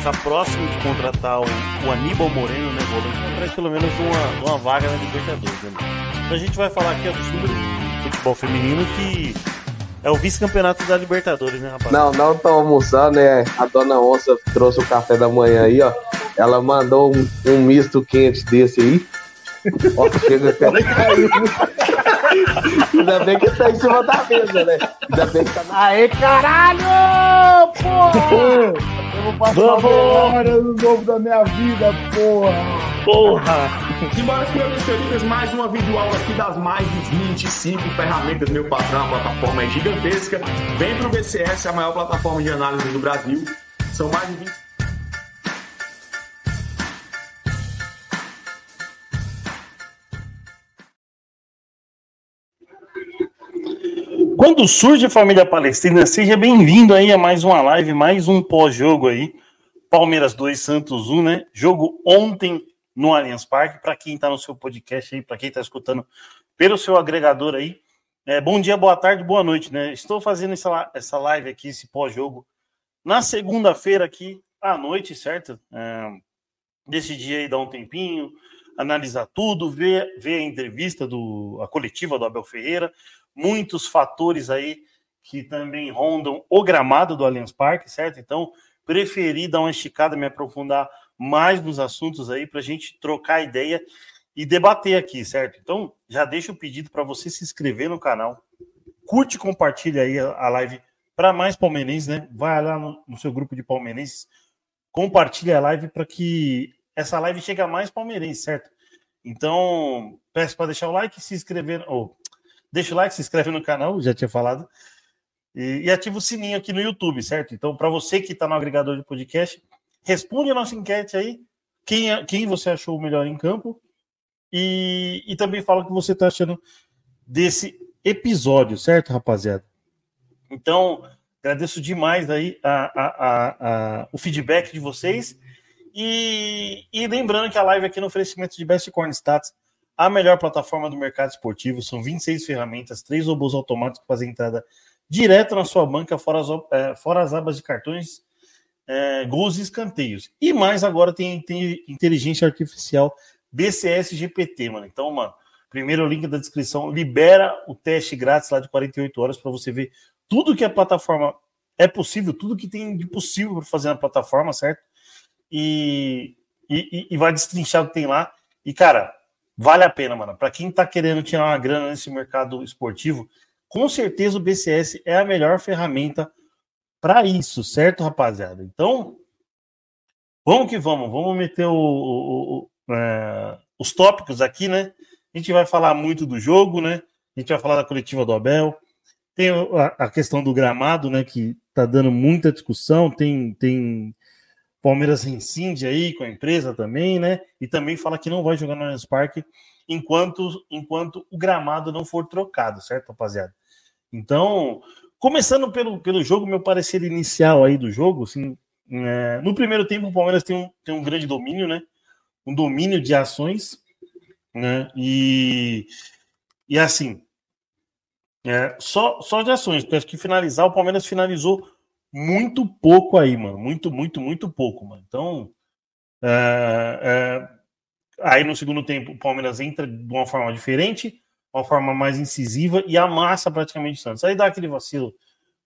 está próximo de contratar o, o Aníbal Moreno, né, volante, para pelo menos uma, uma vaga na Libertadores. Né? Então a gente vai falar aqui ó, sobre futebol feminino que é o vice-campeonato da Libertadores, né, rapaz? Não, não tô almoçando, né? A dona Onça trouxe o café da manhã aí, ó. Ela mandou um, um misto quente desse aí. Ó, chega até caiu. Ainda bem que tá em cima da mesa, né? Ainda bem que tá. Aê, caralho! Porra! Eu vou passar hora no novo da minha vida, porra! Porra! Simbora, senhores e mais uma videoaula aqui das mais de 25 ferramentas, meu patrão, a plataforma é gigantesca. Vem pro BCS, a maior plataforma de análise do Brasil. São mais de 20 Quando surge a família palestina, seja bem-vindo aí a mais uma live, mais um pós-jogo aí. Palmeiras 2, Santos 1, né? Jogo ontem no Allianz Parque. Para quem está no seu podcast aí, para quem está escutando pelo seu agregador aí, é, bom dia, boa tarde, boa noite, né? Estou fazendo essa, essa live aqui, esse pós-jogo, na segunda-feira aqui à noite, certo? É, decidi aí dar um tempinho, analisar tudo, ver, ver a entrevista do a coletiva do Abel Ferreira, muitos fatores aí que também rondam o gramado do Allianz Parque, certo? Então, preferi dar uma esticada, me aprofundar mais nos assuntos aí para a gente trocar ideia e debater aqui, certo? Então, já deixo o pedido para você se inscrever no canal, curte e compartilha aí a live para mais palmeirenses, né? Vai lá no, no seu grupo de palmeirenses, compartilha a live para que essa live chegue a mais palmeirenses, certo? Então, peço para deixar o like, se inscrever, ou deixa o like, se inscreve no canal, já tinha falado, e, e ativa o sininho aqui no YouTube, certo? Então, para você que está no agregador de podcast, responde a nossa enquete aí, quem, é, quem você achou o melhor em campo, e, e também fala o que você está achando desse episódio, certo, rapaziada? Então, agradeço demais aí a, a, a, o feedback de vocês. E, e, lembrando que a live aqui no oferecimento de Best Corn Stats, a melhor plataforma do mercado esportivo, são 26 ferramentas, três robôs automáticos que fazem entrada direto na sua banca, fora as, é, fora as abas de cartões, é, gols e escanteios. E mais agora tem, tem inteligência artificial BCS GPT, mano. Então, mano, primeiro link da descrição, libera o teste grátis lá de 48 horas para você ver tudo que a plataforma é possível, tudo que tem de possível para fazer na plataforma, certo? E, e, e, vai destrinchar o que tem lá. E, cara, vale a pena, mano. Para quem tá querendo tirar uma grana nesse mercado esportivo, com certeza o BCS é a melhor ferramenta para isso, certo, rapaziada? Então, vamos que vamos. Vamos meter o, o, o, é, os tópicos aqui, né? A gente vai falar muito do jogo, né? A gente vai falar da coletiva do Abel. Tem a, a questão do gramado, né? Que tá dando muita discussão. Tem, tem Palmeiras incide aí com a empresa também, né? E também fala que não vai jogar no Allianz Parque enquanto, enquanto o gramado não for trocado, certo, rapaziada? Então, começando pelo, pelo jogo, meu parecer inicial aí do jogo, assim, é, no primeiro tempo o Palmeiras tem um, tem um grande domínio, né? Um domínio de ações, né? E, e assim, é, só, só de ações, porque acho que finalizar, o Palmeiras finalizou muito pouco aí, mano. Muito, muito, muito pouco, mano. Então, é, é, aí no segundo tempo o Palmeiras entra de uma forma diferente, uma forma mais incisiva e amassa praticamente o Santos. Aí dá aquele vacilo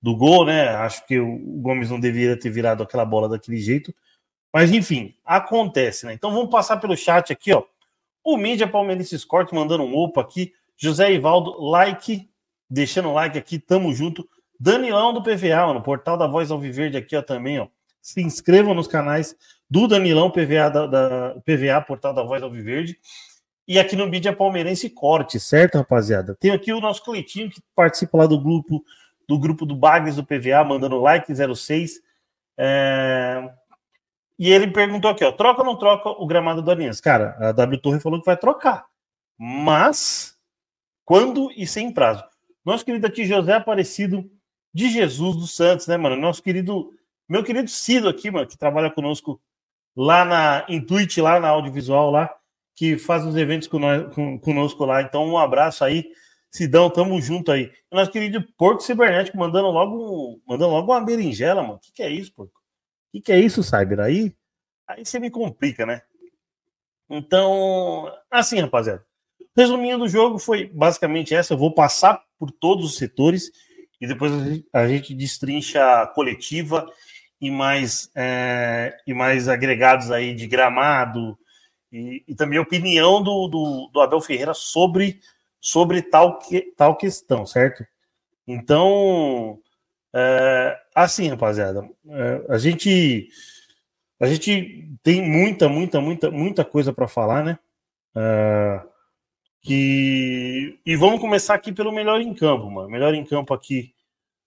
do gol, né? Acho que o Gomes não deveria ter virado aquela bola daquele jeito. Mas enfim, acontece, né? Então vamos passar pelo chat aqui, ó. O mídia palmeirense Corte mandando um opa aqui. José Ivaldo, like, deixando like aqui, tamo junto. Danilão do PVA, no portal da Voz Alviverde aqui, ó, também, ó. Se inscrevam nos canais do Danilão PVA, da, da PVA, portal da Voz Alviverde. E aqui no Mídia Palmeirense Corte, certo, rapaziada? Tem aqui o nosso coletinho que participa lá do grupo do grupo do Bagres do PVA, mandando like 06. É... E ele perguntou aqui, ó, troca ou não troca o gramado do Aliança? Cara, a W Torre falou que vai trocar. Mas quando e sem prazo. Nosso querido aqui José Aparecido de Jesus dos Santos, né, mano? Nosso querido, meu querido Cido aqui, mano, que trabalha conosco lá na Intuit, lá na audiovisual, lá, que faz os eventos com nós, com, conosco lá. Então, um abraço aí, Sidão, tamo junto aí. Nosso querido Porco Cibernético mandando logo, mandando logo uma berinjela, mano. O que, que é isso, Porco? que, que é isso, Cyber? Aí, aí você me complica, né? Então, assim, rapaziada. Resumindo o jogo, foi basicamente essa. Eu vou passar por todos os setores e depois a gente destrincha a coletiva e mais, é, e mais agregados aí de gramado e, e também a opinião do, do, do, Abel Ferreira sobre, sobre tal, que, tal questão, certo? Então, é, assim, rapaziada, é, a gente a gente tem muita, muita, muita, muita coisa para falar, né? É, que... E vamos começar aqui pelo melhor em campo, mano. Melhor em campo aqui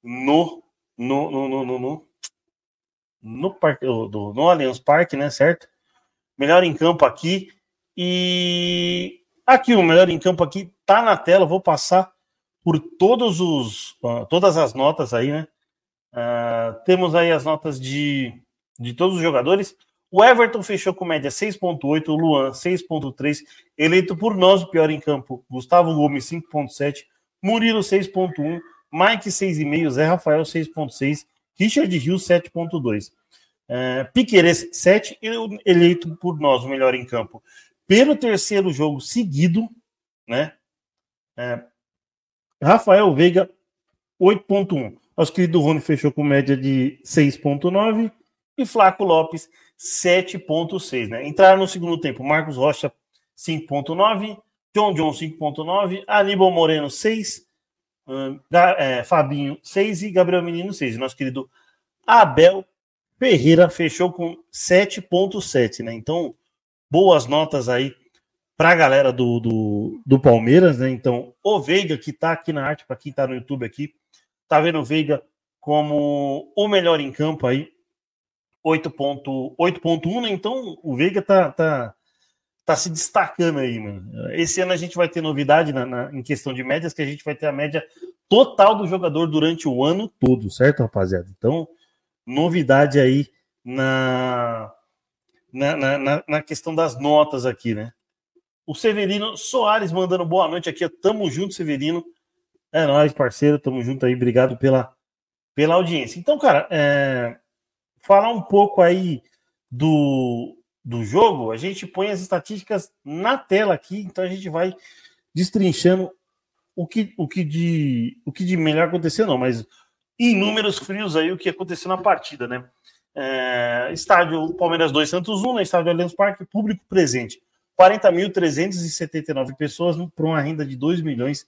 no, no, no, no, no, no, no, parque, do, no Allianz Parque, né? Certo? Melhor em campo aqui. E aqui, o melhor em campo aqui tá na tela. Vou passar por todos os, todas as notas aí, né? Uh, temos aí as notas de, de todos os jogadores. O Everton fechou com média 6.8, o Luan 6.3, eleito por nós o pior em campo. Gustavo Gomes 5.7, Murilo 6.1, Mike 6,5, Zé Rafael 6.6, Richard Rio 7.2. É, Piqueires 7, eleito por nós o melhor em campo. Pelo terceiro jogo seguido, né? É, Rafael Veiga 8.1. Nosso querido Rony fechou com média de 6.9 e Flaco Lopes 7,6. Né? Entraram no segundo tempo Marcos Rocha 5,9, John John 5,9, Aníbal Moreno 6, uh, é, Fabinho 6 e Gabriel Menino 6. Nosso querido Abel Ferreira fechou com 7,7. Né? Então, boas notas aí para a galera do, do, do, Palmeiras. Né? Então, o Veiga, que está aqui na arte, para quem está no YouTube aqui, tá vendo o Veiga como o melhor em campo aí 8.1, né? Então o Veiga tá, tá, tá se destacando aí, mano. Esse ano a gente vai ter novidade na, na, em questão de médias, que a gente vai ter a média total do jogador durante o ano todo, certo, rapaziada? Então, novidade aí na, na, na, na questão das notas aqui, né? O Severino Soares mandando boa noite aqui. Tamo junto, Severino. É nóis, parceiro. Tamo junto aí. Obrigado pela, pela audiência. Então, cara, é, falar um pouco aí do, do jogo, a gente põe as estatísticas na tela aqui, então a gente vai destrinchando o que, o que, de, o que de melhor aconteceu, não, mas em números frios aí o que aconteceu na partida, né? É, estádio Palmeiras 2 Santos 1, né? estádio Allianz Parque, público presente. 40.379 pessoas para uma renda de 2 milhões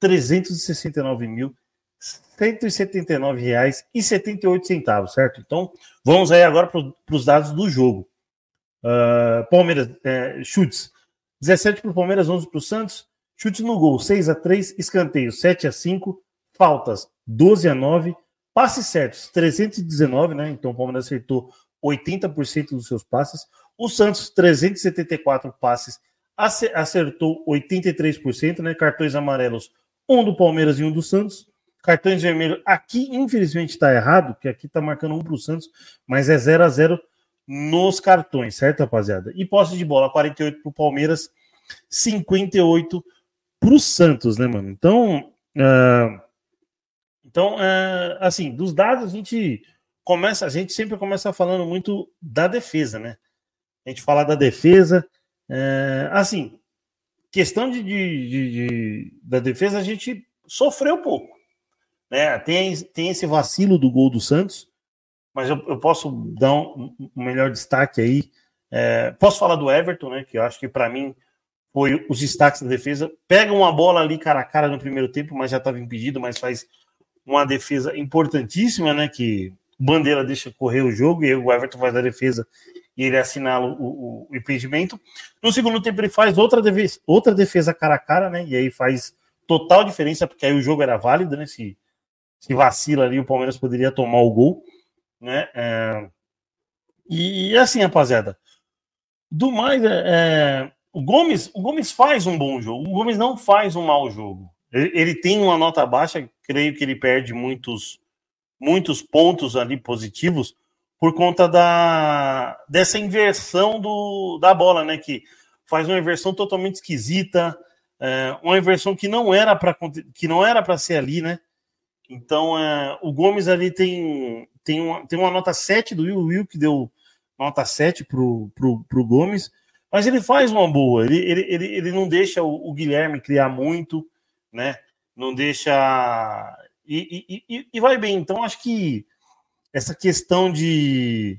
369 mil 179 reais e 78 centavos, certo? Então, vamos aí agora para os dados do jogo. Uh, Palmeiras, é, chutes. 17 para o Palmeiras, 11 para o Santos. Chutes no gol, 6 a 3 escanteio, 7 a 5 faltas, 12 a 9 passes certos, 319, né? Então o Palmeiras acertou 80% dos seus passes. O Santos, 374 passes, acertou 83%, né? Cartões amarelos, um do Palmeiras e um do Santos. Cartões vermelhos. Aqui, infelizmente, está errado, que aqui está marcando um para o Santos, mas é 0 a 0 nos cartões, certo, rapaziada? E posse de bola, 48 para o Palmeiras, 58 para o Santos, né, mano? Então, uh, então uh, assim, dos dados a gente começa, a gente sempre começa falando muito da defesa, né? A gente fala da defesa, uh, assim, questão de, de, de, de, da defesa a gente sofreu pouco. Né? Tem, tem esse vacilo do gol do Santos, mas eu, eu posso dar um, um, melhor destaque aí. É, posso falar do Everton, né? Que eu acho que para mim foi os destaques da defesa. Pega uma bola ali cara a cara no primeiro tempo, mas já estava impedido, mas faz uma defesa importantíssima, né? Que Bandeira deixa correr o jogo e o Everton faz a defesa e ele assinala o, o, impedimento. No segundo tempo ele faz outra defesa, outra defesa cara a cara, né? E aí faz total diferença, porque aí o jogo era válido, né? Se se vacila ali, o Palmeiras poderia tomar o gol, né? É... E, assim, rapaziada, do mais, é, é, o Gomes, o Gomes faz um bom jogo, o Gomes não faz um mau jogo. Ele, ele tem uma nota baixa, creio que ele perde muitos, muitos pontos ali positivos por conta da dessa inversão do, da bola, né? Que faz uma inversão totalmente esquisita, é, uma inversão que não era para que não era para ser ali, né? Então, é, o Gomes ali tem, tem uma, tem uma nota 7 do Will, Will que deu nota 7 pro, pro, pro Gomes, mas ele faz uma boa, ele, ele, ele, ele não deixa o, o Guilherme criar muito, né? Não deixa. E, e, e, e, vai bem. Então, acho que essa questão de,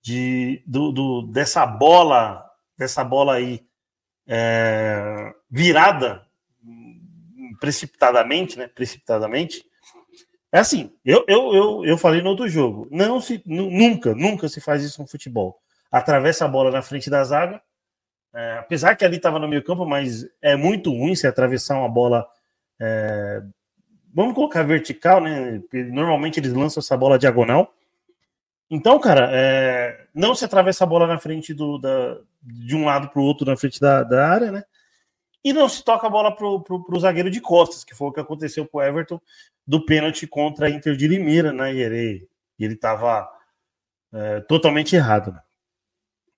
de do, do dessa bola, dessa bola aí é, virada precipitadamente, né? Precipitadamente. É assim, eu, eu, eu, eu falei no outro jogo, não se, nunca, nunca se faz isso no futebol. Atravessa a bola na frente da zaga, é, apesar que ali estava no meio campo, mas é muito ruim se atravessar uma bola, é, vamos colocar vertical, né? Normalmente eles lançam essa bola diagonal. Então, cara, é, não se atravessa a bola na frente do, da, de um lado para o outro na frente da, da área, né? e não se toca a bola para o zagueiro de costas, que foi o que aconteceu com o Everton do pênalti contra a Inter de Limeira, né? E ele estava é, totalmente errado. Né?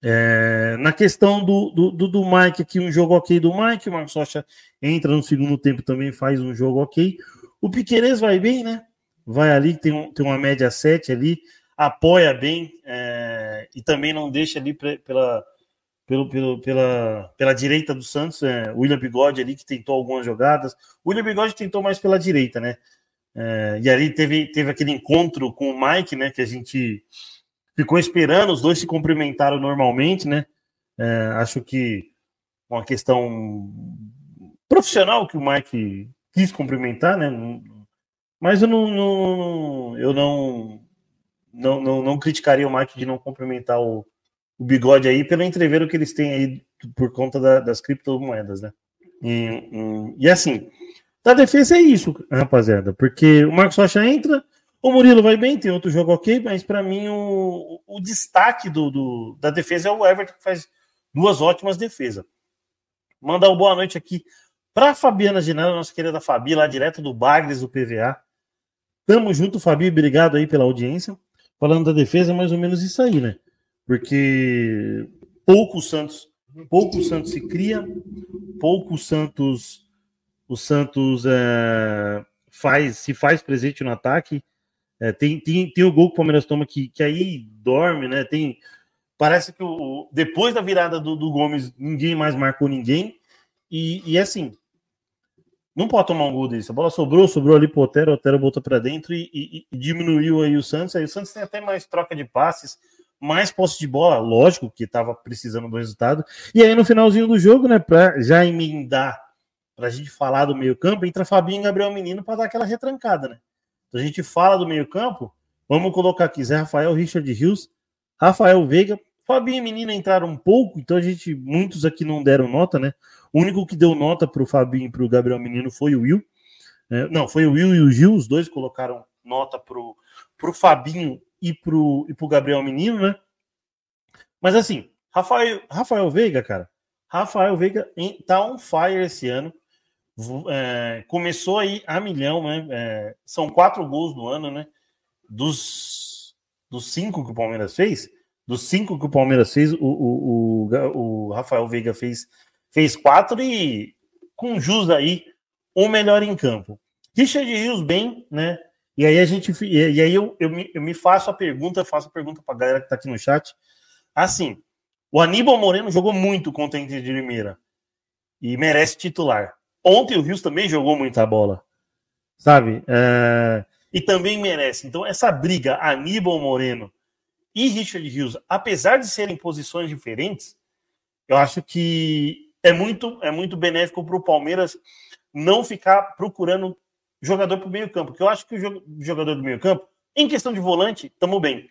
É, na questão do, do, do, do, Mike aqui, um jogo ok do Mike, o Marcos Rocha entra no segundo tempo também, faz um jogo ok. O Piqueires vai bem, né? Vai ali, tem, um, tem uma média 7 ali, apoia bem é, e também não deixa ali pra, pela pelo, pelo, pela, pela direita do Santos, é, William Bigode ali, que tentou algumas jogadas. O William Bigode tentou mais pela direita, né? É, e ali teve, teve aquele encontro com o Mike, né? Que a gente ficou esperando, os dois se cumprimentaram normalmente, né? É, acho que uma questão profissional que o Mike quis cumprimentar, né? Mas eu não, não eu não, não, não, não criticaria o Mike de não cumprimentar o, o bigode aí pelo entreveiro que eles têm aí por conta da, das criptomoedas, né? E, e, e, assim, da defesa é isso, rapaziada, porque o Marcos Rocha entra, o Murilo vai bem, tem outro jogo ok, mas para mim o, o destaque do, do, da defesa é o Everton, que faz duas ótimas defesas. Mandar uma boa noite aqui para Fabiana Ginara, nossa querida Fabi, lá direto do Bagres do PVA. Tamo junto, Fabi, obrigado aí pela audiência. Falando da defesa, é mais ou menos isso aí, né? porque pouco Santos, pouco Santos se cria, pouco Santos, o Santos é, faz, se faz presente no ataque. É, tem, tem, tem o gol que o Palmeiras toma que, que aí dorme, né? Tem, parece que o, depois da virada do, do Gomes, ninguém mais marcou ninguém. E, e assim, não pode tomar um gol desse. A bola sobrou, sobrou ali pro Otero, o Otero botou para dentro e, e, e, diminuiu aí o Santos. Aí o Santos tem até mais troca de passes mais posse de bola, lógico que estava precisando do resultado. E aí no finalzinho do jogo, né, para já emendar, para a gente falar do meio-campo, entra Fabinho e Gabriel Menino para dar aquela retrancada, né? Então a gente fala do meio-campo, vamos colocar aqui Zé Rafael, Richard Rios, Rafael Veiga, Fabinho e Menino entraram um pouco, então a gente, muitos aqui não deram nota, né? O único que deu nota para o Fabinho e para o Gabriel Menino foi o Will. É, não, foi o Will e o Gil, os dois colocaram nota para o Fabinho e pro, e pro Gabriel Menino, né? Mas assim, Rafael, Rafael Veiga, cara, Rafael Veiga tá on fire esse ano. É, começou aí a milhão, né? É, são quatro gols no ano, né? Dos, dos cinco que o Palmeiras fez, dos cinco que o Palmeiras fez, o, o, o, o Rafael Veiga fez, fez quatro e com jus aí, o melhor em campo. Richard Rios bem, né? E aí a gente. E aí eu, eu, me, eu me faço a pergunta, faço a pergunta para a galera que está aqui no chat. Assim, o Aníbal Moreno jogou muito contra a Inter de Limeira. E merece titular. Ontem o Rios também jogou muita bola. Sabe? É, e também merece. Então, essa briga, Aníbal Moreno e Richard Rios, apesar de serem posições diferentes, eu acho que é muito, é muito benéfico para o Palmeiras não ficar procurando jogador para o meio campo, porque eu acho que o jogador do meio campo, em questão de volante, estamos bem.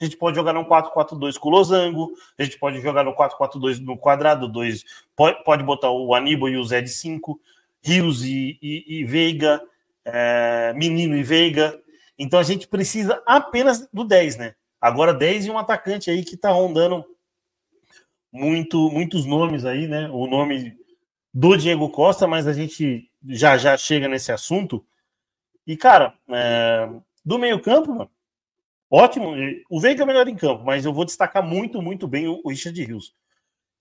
A gente pode jogar no 4-4-2 com o Losango, a gente pode jogar no 4-4-2 no quadrado 2, pode, pode botar o Aníbal e o Zé de 5, Rios e, e, e Veiga, é, Menino e Veiga. Então a gente precisa apenas do 10, né? Agora 10 e um atacante aí que está rondando muito, muitos nomes aí, né? O nome do Diego Costa, mas a gente já já chega nesse assunto. E, cara, é, do meio-campo, ótimo. O Veiga é melhor em campo, mas eu vou destacar muito, muito bem o Richard Rios,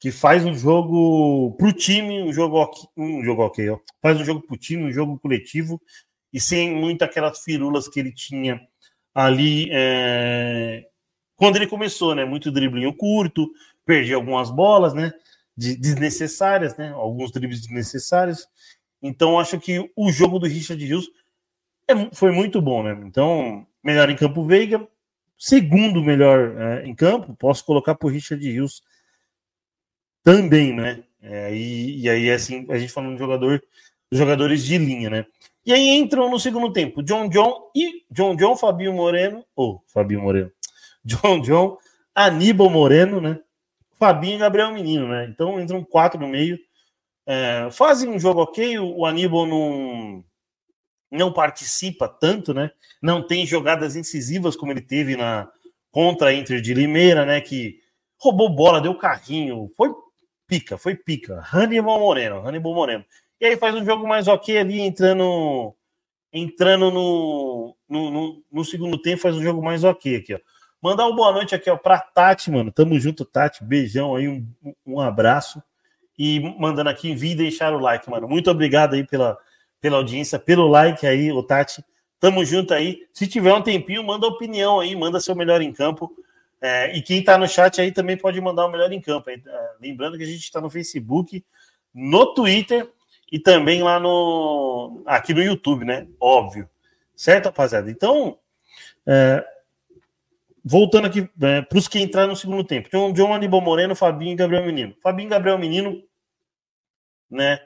que faz um jogo pro time, um jogo um jogo ok, ó. Faz um jogo pro time, um jogo coletivo, e sem muito aquelas firulas que ele tinha ali é, quando ele começou, né? Muito driblinho curto, perdi algumas bolas, né? desnecessárias, né? Alguns dribles desnecessários. Então, acho que o jogo do Richard Rios é, foi muito bom, né? Então, melhor em campo Veiga, segundo melhor é, em campo, posso colocar por Richard Rios também, né? É, e, e, aí, assim, a gente falando de jogador, jogadores de linha, né? E aí entram no segundo tempo John John e John John, Fabinho Moreno, ou oh, Fabinho Moreno, John John, Aníbal Moreno, né? Fabinho e Gabriel Menino, né? Então entram quatro no meio. É, fazem um jogo ok, o, o Aníbal não, não participa tanto, né? Não tem jogadas incisivas como ele teve na contra a Inter de Limeira, né? Que roubou bola, deu carrinho, foi pica, foi pica. Hannibal Moreno, Hannibal Moreno. E aí faz um jogo mais ok ali, entrando entrando no, no, no, no segundo tempo, faz um jogo mais ok aqui, ó. Mandar uma boa noite aqui, ó, pra Tati, mano. Tamo junto, Tati. Beijão aí, um, um abraço. E mandando aqui, envie e deixar o like, mano. Muito obrigado aí pela, pela audiência, pelo like aí, o Tati. Tamo junto aí. Se tiver um tempinho, manda opinião aí, manda seu melhor em campo. É, e quem tá no chat aí também pode mandar o melhor em campo. É, lembrando que a gente está no Facebook, no Twitter e também lá no aqui no YouTube, né? Óbvio. Certo, rapaziada? Então, é, voltando aqui é, para os que entraram no segundo tempo. John, John Aníbal Moreno, Fabinho e Gabriel Menino. Fabinho e Gabriel Menino, né?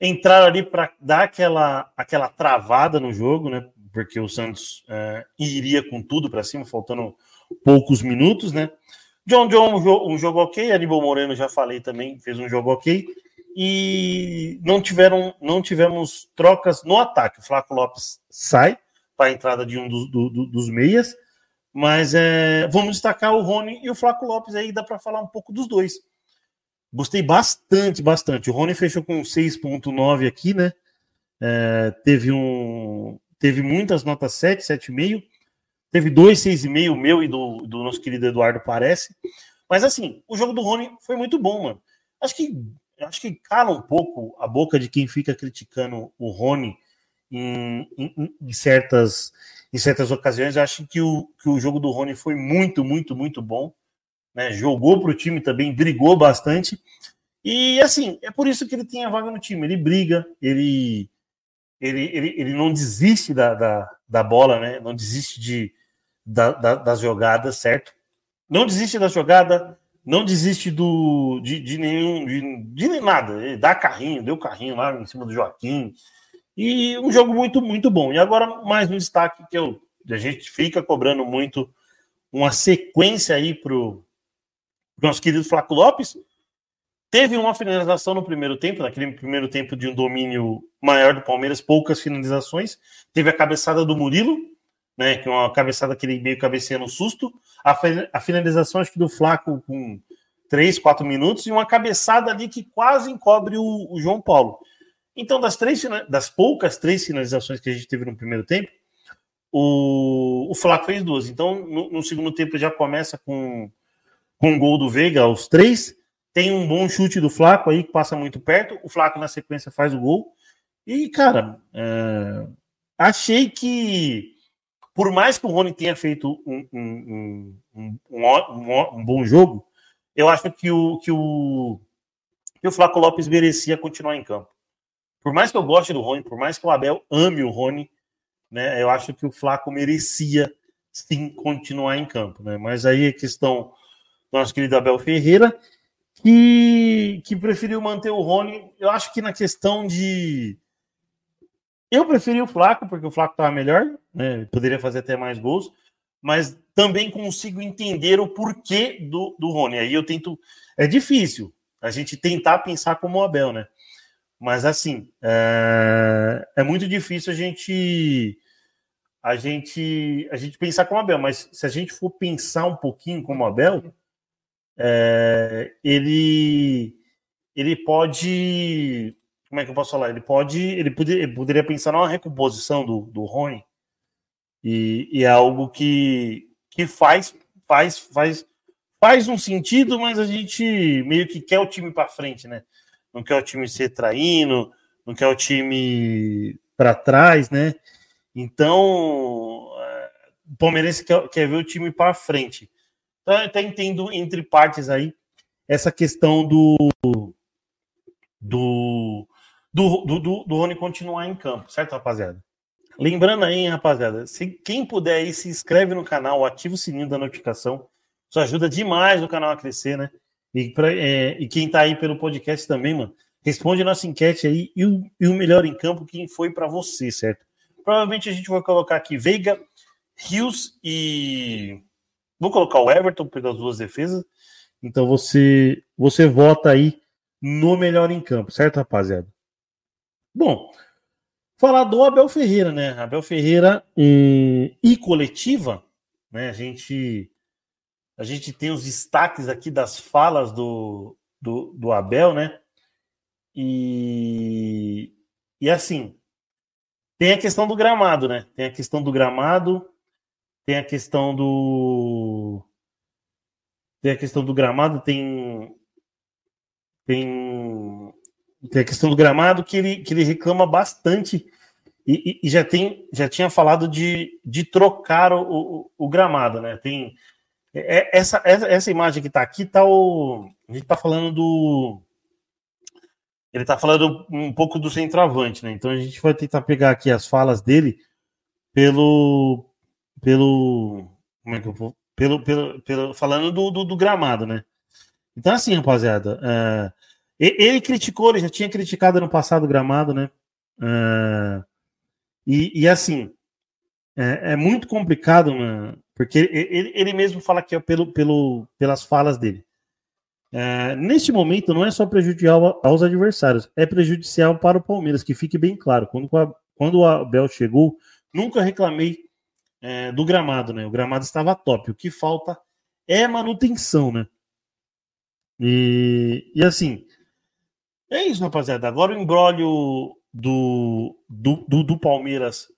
Entraram ali para dar aquela, aquela travada no jogo, né? Porque o Santos é, iria com tudo para cima, faltando poucos minutos, né? John John, um jogo, ok. Aníbal Moreno, já falei também, fez um jogo ok. E não tiveram, não tivemos trocas no ataque. O Flaco Lopes sai para a entrada de um dos, do, do, dos meias. Mas é, vamos destacar o Rony e o Flaco Lopes aí, dá para falar um pouco dos dois. Gostei bastante, bastante. O Rony fechou com 6.9 aqui, né? É, teve um teve muitas notas 7, 7,5. Teve dois 6,5, meu e do, do nosso querido Eduardo Parece. Mas assim, o jogo do Rony foi muito bom, mano. Acho que acho que cala um pouco a boca de quem fica criticando o Rony em, em, em certas em certas ocasiões. Acho que o, que o jogo do Rony foi muito, muito, muito bom. Né? Jogou para o time também, brigou bastante. E assim, é por isso que ele tem a vaga no time. Ele briga, ele, ele, ele, ele não desiste da, da, da bola, né? Não desiste de, da, da, das jogadas, certo? Não desiste da jogada, não desiste do, de, de nenhum de, de nada. Ele dá carrinho, deu carrinho lá em cima do Joaquim, e um jogo muito, muito bom. E agora, mais um destaque que eu, a gente fica cobrando muito uma sequência aí para o nosso querido Flaco Lopes. Teve uma finalização no primeiro tempo, naquele primeiro tempo de um domínio maior do Palmeiras, poucas finalizações. Teve a cabeçada do Murilo, né? Que é uma cabeçada que ele meio cabeceia no susto. A, a finalização, acho que do Flaco com 3, 4 minutos, e uma cabeçada ali que quase encobre o, o João Paulo. Então, das três das poucas três finalizações que a gente teve no primeiro tempo, o, o Flaco fez duas. Então, no, no segundo tempo já começa com, com um gol do Veiga aos três. Tem um bom chute do Flaco aí, que passa muito perto. O Flaco, na sequência, faz o gol. E, cara, é, achei que, por mais que o Rony tenha feito um, um, um, um, bom jogo, eu acho que o, que, o, que o Flaco Lopes merecia continuar em campo por mais que eu goste do Rony, por mais que o Abel ame o Rony, né, eu acho que o Flaco merecia sim continuar em campo, né? Mas aí a questão do nosso querido Abel Ferreira, que, que preferiu manter o Rony, eu acho que na questão de. Eu preferi o Flaco, porque o Flaco estava melhor, né? Poderia fazer até mais gols, mas também consigo entender o porquê do, do Rony. Aí eu tento. É difícil a gente tentar pensar como o Abel, né? Mas assim, é, é muito difícil a gente a gente a gente pensar como Abel, mas se a gente for pensar um pouquinho como Abel, é, ele ele pode como é que eu posso falar? Ele pode ele, poderia, ele poderia pensar numa recomposição do, do Rony e, e é algo que, que faz faz faz faz um sentido, mas a gente meio que quer o time para frente, né? não quer o time ser traindo, não quer o time para trás, né? Então, é, o palmeirense quer, quer ver o time para frente. Então, eu até entendo entre partes aí essa questão do do, do, do, do, do Rony continuar em campo, certo, rapaziada? Lembrando aí, rapaziada, se quem puder aí, se inscreve no canal, ativa o sininho da notificação. Isso ajuda demais o canal a crescer, né? E, pra, é, e quem tá aí pelo podcast também, mano, responde a nossa enquete aí e o, e o melhor em campo, quem foi para você, certo? Provavelmente a gente vai colocar aqui Veiga, Rios e. Vou colocar o Everton pelas duas defesas. Então você, você vota aí no melhor em campo, certo, rapaziada? Bom, falar do Abel Ferreira, né? Abel Ferreira e, e coletiva, né? A gente a gente tem os destaques aqui das falas do, do, do Abel, né? E, e assim, tem a questão do gramado, né? Tem a questão do gramado, tem a questão do. Tem a questão do gramado, tem. Tem, tem a questão do gramado que ele, que ele reclama bastante e, e, e já, tem, já tinha falado de, de trocar o, o, o gramado, né? Tem, é, essa, essa, essa imagem que está aqui, tá o, a gente está falando do. Ele está falando um pouco do centroavante, né? Então a gente vai tentar pegar aqui as falas dele pelo. pelo. Como é que eu vou? Pelo, pelo, pelo, falando do, do, do gramado, né? Então, assim, rapaziada, uh, ele criticou, ele já tinha criticado no passado o gramado, né? Uh, e, e, assim, é, é, muito complicado, né? Porque ele, ele mesmo fala que é pelo, pelo, pelas falas dele. É, neste momento, não é só prejudicial aos adversários, é prejudicial para o Palmeiras, que fique bem claro. Quando, quando o Abel chegou, nunca reclamei é, do gramado, né? O gramado estava top. O que falta é manutenção, né? E, e assim, é isso, rapaziada. Agora o embrólio do, do, do, do Palmeiras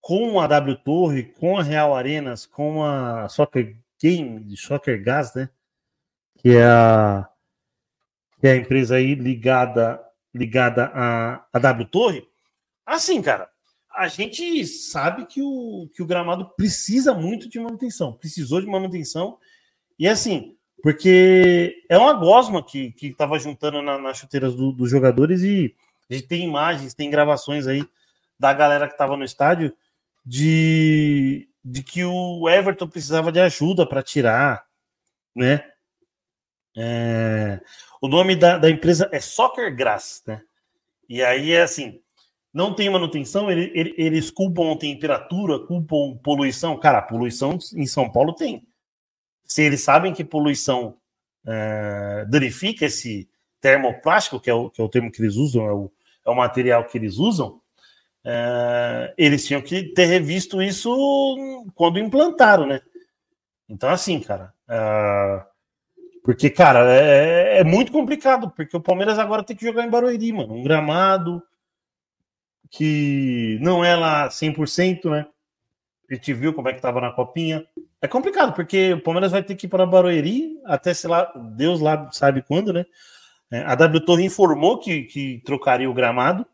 com a W Torre, com a Real Arenas, com a Soccer Game, Soccer Gas, né? Que é a, que é a empresa aí ligada, ligada a, a W Torre. Assim, cara, a gente sabe que o, que o gramado precisa muito de manutenção, precisou de manutenção. E assim, porque é uma gosma que estava juntando na, nas chuteiras do, dos jogadores e a gente tem imagens, tem gravações aí da galera que estava no estádio de, de que o Everton precisava de ajuda para tirar, né? É, o nome da, da, empresa é Soccer Grass, né? E aí é assim, não tem manutenção, ele, ele, eles culpam temperatura, culpam poluição. Cara, poluição em São Paulo tem. Se eles sabem que poluição é, danifica esse termoplástico, que é, o, que é o termo que eles usam, é o, é o material que eles usam, é, eles tinham que ter revisto isso quando implantaram, né? Então, assim, cara. É, porque, cara, é, é, muito complicado, porque o Palmeiras agora tem que jogar em Barueri, mano. Um gramado que não é lá 100%, né? A gente viu como é que tava na copinha. É complicado, porque o Palmeiras vai ter que ir para Barueri, até sei lá, Deus lá sabe quando, né? É, a W Torre informou que, que trocaria o gramado,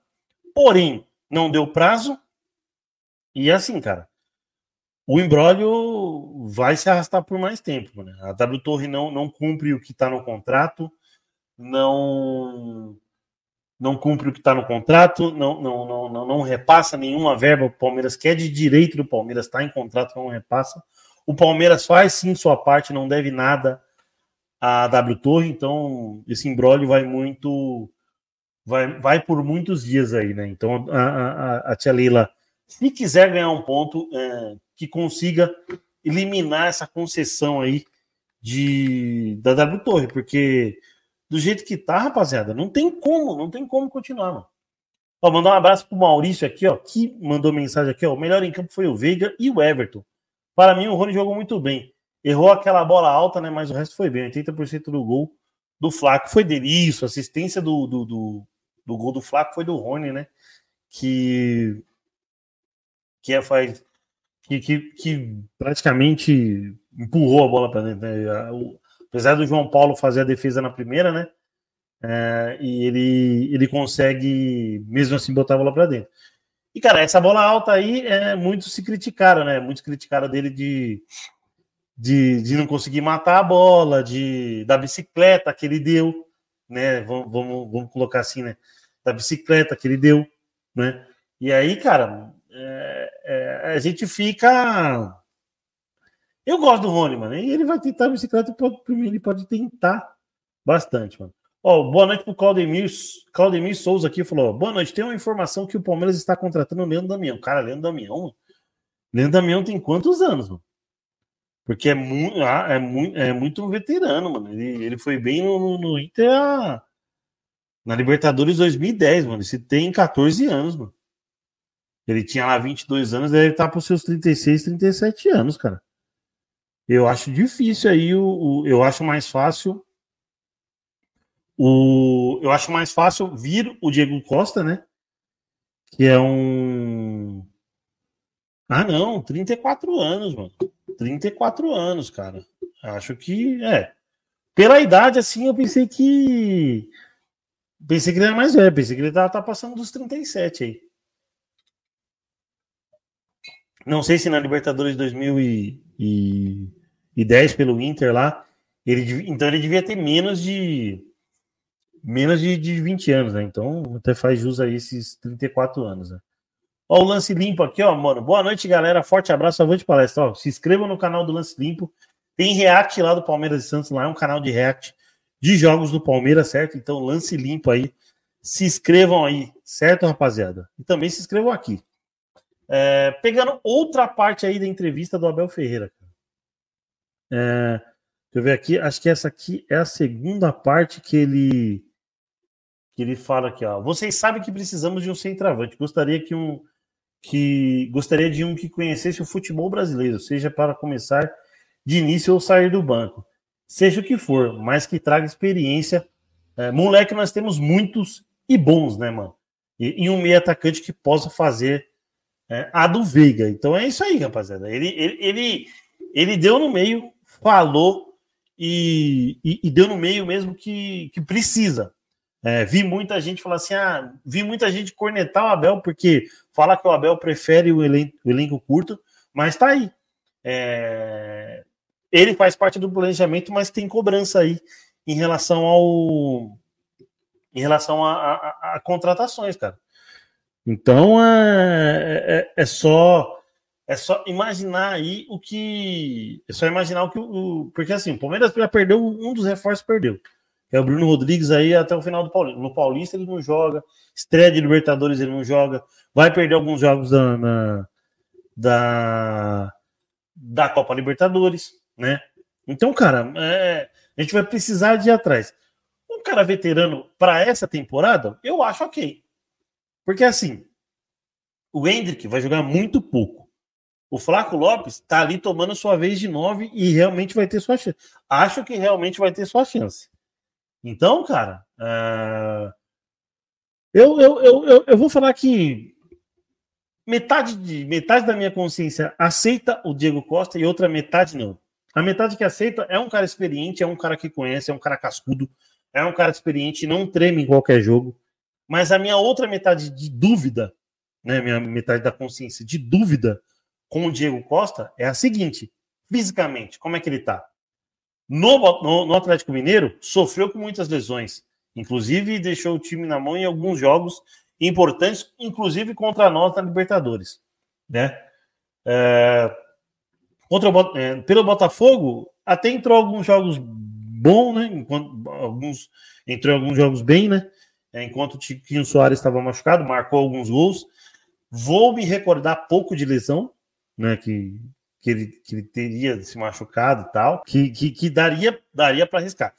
porém, não deu prazo. E assim, cara, o embrólio vai se arrastar por mais tempo. Né? A W Torre não, não cumpre o que está no contrato, não não cumpre o que está no contrato, não, não, não, não, não repassa nenhuma verba o Palmeiras, que é de direito do Palmeiras, está em contrato, não repassa. O Palmeiras faz sim sua parte, não deve nada à W Torre, então esse embrólio vai muito vai, vai por muitos dias aí, né? Então a, a, a tia Leila, se quiser ganhar um ponto, é, que consiga eliminar essa concessão aí de da W Torre, porque do jeito que tá, rapaziada, não tem como, não tem como continuar, mano. Ó, mandar um abraço pro Maurício aqui, ó, que mandou mensagem aqui, ó. O melhor em campo foi o Veiga e o Everton. Para mim, o Rony jogou muito bem. Errou aquela bola alta, né? Mas o resto foi bem. 80% do gol do Flaco foi dele. Isso, assistência do, do, do, do gol do Flaco foi do Rony, né? Que que é, faz que, que, que, praticamente empurrou a bola para dentro. Né? Apesar do João Paulo fazer a defesa na primeira, né? É, e ele, ele consegue mesmo assim botar a bola para dentro. E, cara, essa bola alta aí é muito se criticaram, né? Muito criticaram dele de, de, de não conseguir matar a bola, de da bicicleta que ele deu, né? Vamos, vamos, vamos colocar assim, né? Da bicicleta que ele deu, né? E aí, cara, é, é, a gente fica. Eu gosto do Rony, mano. E ele vai tentar a bicicleta, ele pode tentar bastante, mano. Oh, boa noite pro Claudemir, Claudemir Souza aqui, falou, boa noite, tem uma informação que o Palmeiras está contratando o Leandro Damião. Cara, Leandro Damião, Leandro Damião tem quantos anos, mano? Porque é muito, ah, é muito, é muito veterano, mano. Ele, ele foi bem no, no Inter a, na Libertadores 2010, mano. Ele tem 14 anos, mano. Ele tinha lá 22 anos, deve estar para os seus 36, 37 anos, cara. Eu acho difícil aí, o, o eu acho mais fácil o, eu acho mais fácil vir o Diego Costa, né? Que é um. Ah, não, 34 anos, mano. 34 anos, cara. Acho que é. Pela idade, assim, eu pensei que. Pensei que ele era mais velho, pensei que ele tá, tá passando dos 37 aí. Não sei se na Libertadores de 2010 pelo Inter lá, ele, então ele devia ter menos de menos de, de 20 anos, né? Então até faz jus a esses 34 anos, né? Ó, o Lance Limpo aqui, ó, mano. Boa noite, galera. Forte abraço, avante palestra. Ó, se inscrevam no canal do Lance Limpo. Tem react lá do Palmeiras e Santos, lá é um canal de react de jogos do Palmeiras, certo? Então, lance limpo aí. Se inscrevam aí, certo, rapaziada? E também se inscrevam aqui. É, pegando outra parte aí da entrevista do Abel Ferreira. É, deixa eu ver aqui, acho que essa aqui é a segunda parte que ele que ele fala aqui, ó. Vocês sabem que precisamos de um centroavante. Gostaria que um que gostaria de um que conhecesse o futebol brasileiro, seja para começar de início ou sair do banco, seja o que for, mas que traga experiência. É, moleque, nós temos muitos e bons, né, mano? E, e um meio atacante que possa fazer é, a do Veiga. Então é isso aí, rapaziada. Ele, ele, ele, ele deu no meio, falou e, e, e, deu no meio mesmo que, que precisa. É, vi muita gente falar assim: ah, vi muita gente cornetar o Abel, porque fala que o Abel prefere o elenco, o elenco curto, mas tá aí. É, ele faz parte do planejamento, mas tem cobrança aí em relação ao em relação a, a, a contratações, cara. Então é, é, é, só é só imaginar aí o que é só imaginar o que o porque assim o Palmeiras já perdeu um dos reforços perdeu é o Bruno Rodrigues aí até o final do Paulista. No Paulista ele não joga, estreia de Libertadores ele não joga, vai perder alguns jogos da, na, da, da Copa Libertadores, né? Então, cara, é, a gente vai precisar de ir atrás. Um cara veterano para essa temporada, eu acho ok. Porque assim, o Hendrick vai jogar muito pouco. O Flaco Lopes tá ali tomando sua vez de nove e realmente vai ter sua chance. Acho que realmente vai ter sua chance. Então, cara, uh, eu, eu, eu, eu, vou falar que metade, de, metade da minha consciência aceita o Diego Costa e outra metade não. A metade que aceita é um cara experiente, é um cara que conhece, é um cara cascudo, é um cara experiente, não treme em qualquer jogo. Mas a minha outra metade de dúvida, né, minha metade da consciência de dúvida com o Diego Costa é a seguinte: fisicamente, como é que ele tá? No, no, no, Atlético Mineiro, sofreu com muitas lesões. Inclusive, deixou o time na mão em alguns jogos importantes, inclusive contra nós na Libertadores. Né? É, contra o, é, pelo Botafogo, até entrou alguns jogos bons, né? Enquanto, alguns, entrou alguns jogos bem, né? É, enquanto o Tiquinho Soares estava machucado, marcou alguns gols. Vou me recordar pouco de lesão, né? Que que ele, que ele teria se machucado e tal, que, que, que daria, daria para arriscar.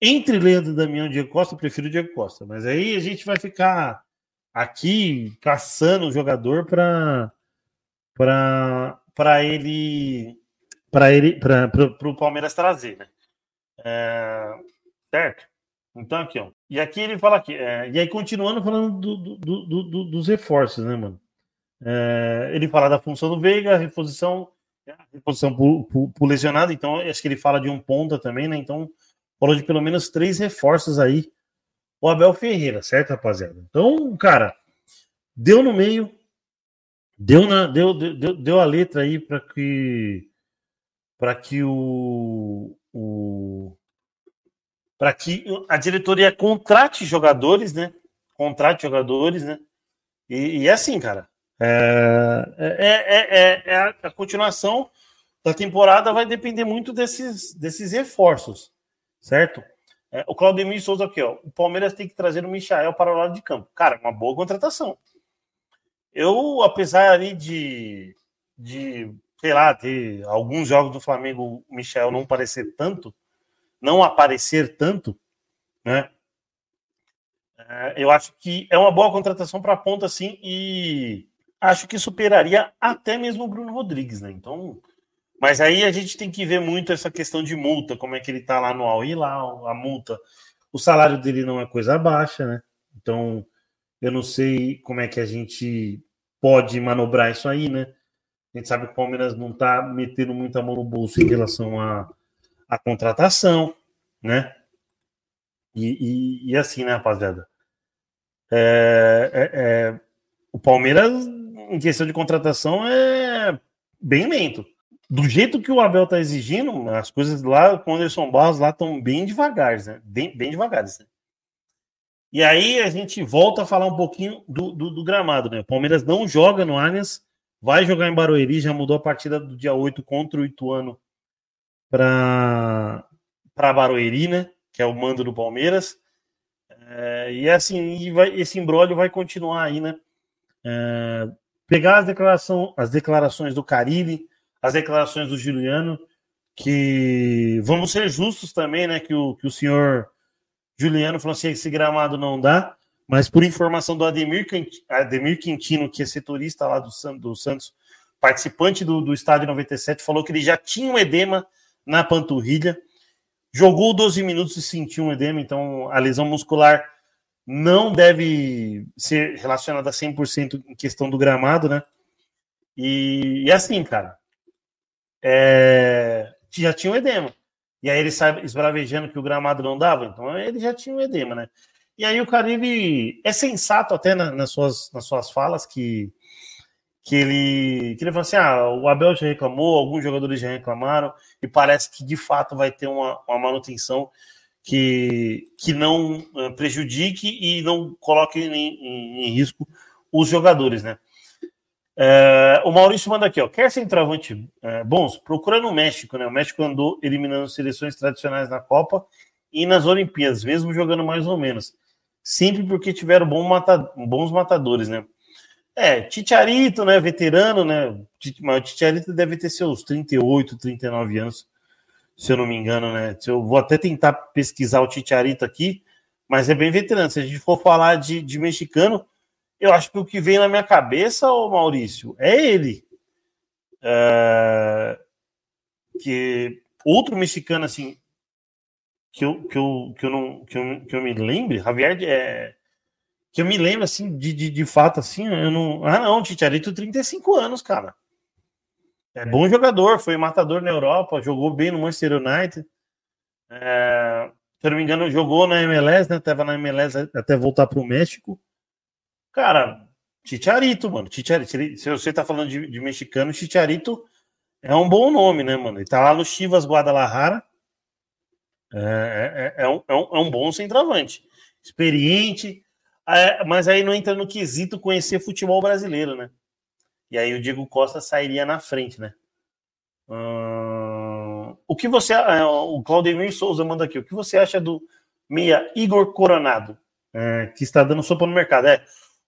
Entre Leandro Damião e Diego Costa, eu prefiro o Diego Costa, mas aí a gente vai ficar aqui caçando o jogador para para ele para ele para o Palmeiras trazer, né? É, certo? Então aqui, ó. E aqui ele fala aqui, é, e aí continuando falando do, do, do, do dos reforços, né, mano? É, ele fala da função do Veiga, reposição reposição por, lesionado, então acho que ele fala de um ponta também, né? Então, falou de pelo menos três reforços aí. O Abel Ferreira, certo, rapaziada? Então, cara, deu no meio, deu, na, deu, deu, deu a letra aí para que para que o, o para que a diretoria contrate jogadores, né? Contrate jogadores, né? E, e é assim, cara. É, é, é, é, a, a continuação da temporada vai depender muito desses, desses reforços, certo? É, o Claudemir Souza aqui, ó. O Palmeiras tem que trazer o Michael para o lado de campo. Cara, uma boa contratação. Eu, apesar ali de, de sei lá, ter alguns jogos do Flamengo, o Michel não parecer tanto, não aparecer tanto, né? É, eu acho que é uma boa contratação para a ponta, sim, e acho que superaria até mesmo o Bruno Rodrigues, né? Então, mas aí a gente tem que ver muito essa questão de multa, como é que ele tá lá no Al Hilal, a multa. O salário dele não é coisa baixa, né? Então, eu não sei como é que a gente pode manobrar isso aí, né? A gente sabe que o Palmeiras não está metendo muita mão no bolso em relação à, à contratação, né? E, e, e, assim, né, rapaziada? É, é, é, o Palmeiras, em questão de contratação, é bem lento. Do jeito que o Abel está exigindo, as coisas lá com o Anderson Barros lá estão bem devagar, né? Bem, bem devagar. Né? E aí a gente volta a falar um pouquinho do, do, do, gramado, né? O Palmeiras não joga no Allianz, vai jogar em Barueri, já mudou a partida do dia 8 contra o Ituano para Barueri, né? Que é o mando do Palmeiras. É, e assim, e vai, esse embrólio vai continuar aí, né? É, pegar as, declaração, as declarações do Carilli, as declarações do Juliano, que vamos ser justos também, né? Que o, que o senhor Juliano falou assim: esse gramado não dá, mas por informação do Ademir, Ademir Quintino, que é setorista lá do, do Santos, participante do, do estádio 97, falou que ele já tinha um edema na panturrilha, jogou 12 minutos e sentiu um edema, então a lesão muscular não deve ser relacionada a 100% em questão do gramado, né? E, e assim, cara, é, já tinha um edema. E aí ele sai esbravejando que o gramado não dava, então ele já tinha um edema, né? E aí o cara ele é sensato até na, nas, suas, nas suas falas que, que ele que ele falou assim: ah, o Abel já reclamou, alguns jogadores já reclamaram, e parece que de fato vai ter uma, uma manutenção que, que não eh, prejudique e não coloque em, em, em risco os jogadores, né? É, o Maurício manda aqui, ó. Quer centroavante é, bons? Procura no México, né? O México andou eliminando seleções tradicionais na Copa e nas Olimpíadas, mesmo jogando mais ou menos. Sempre porque tiveram bom mata, bons matadores, né? É, Titiarito, né? Veterano, né? Mas o Titiarito deve ter seus 38, 39 anos, se eu não me engano, né? Eu vou até tentar pesquisar o Titiarito aqui, mas é bem veterano. Se a gente for falar de, de mexicano, eu acho que o que vem na minha cabeça, ô Maurício, é ele. É... Que outro mexicano, assim, que eu, que eu, que eu, não, que eu, que eu me lembre, Javier, é... que eu me lembro, assim, de, de, de fato, assim, eu não. Ah, não, Titiarito, 35 anos, cara. É bom jogador, foi matador na Europa, jogou bem no Manchester United. É... Se não me engano, jogou na MLS, né? Tava na MLS até voltar para o México. Cara, Chicharito, mano. Chicharito. Se você tá falando de, de mexicano, Chicharito é um bom nome, né, mano? Ele tá lá no Chivas Guadalajara. É, é, é, um, é, um, é um bom centroavante. Experiente, é, mas aí não entra no quesito conhecer futebol brasileiro, né? E aí o Diego Costa sairia na frente, né? Hum, o que você. É, o Claudemir Souza manda aqui. O que você acha do meia Igor Coronado, é, que está dando sopa no mercado? É,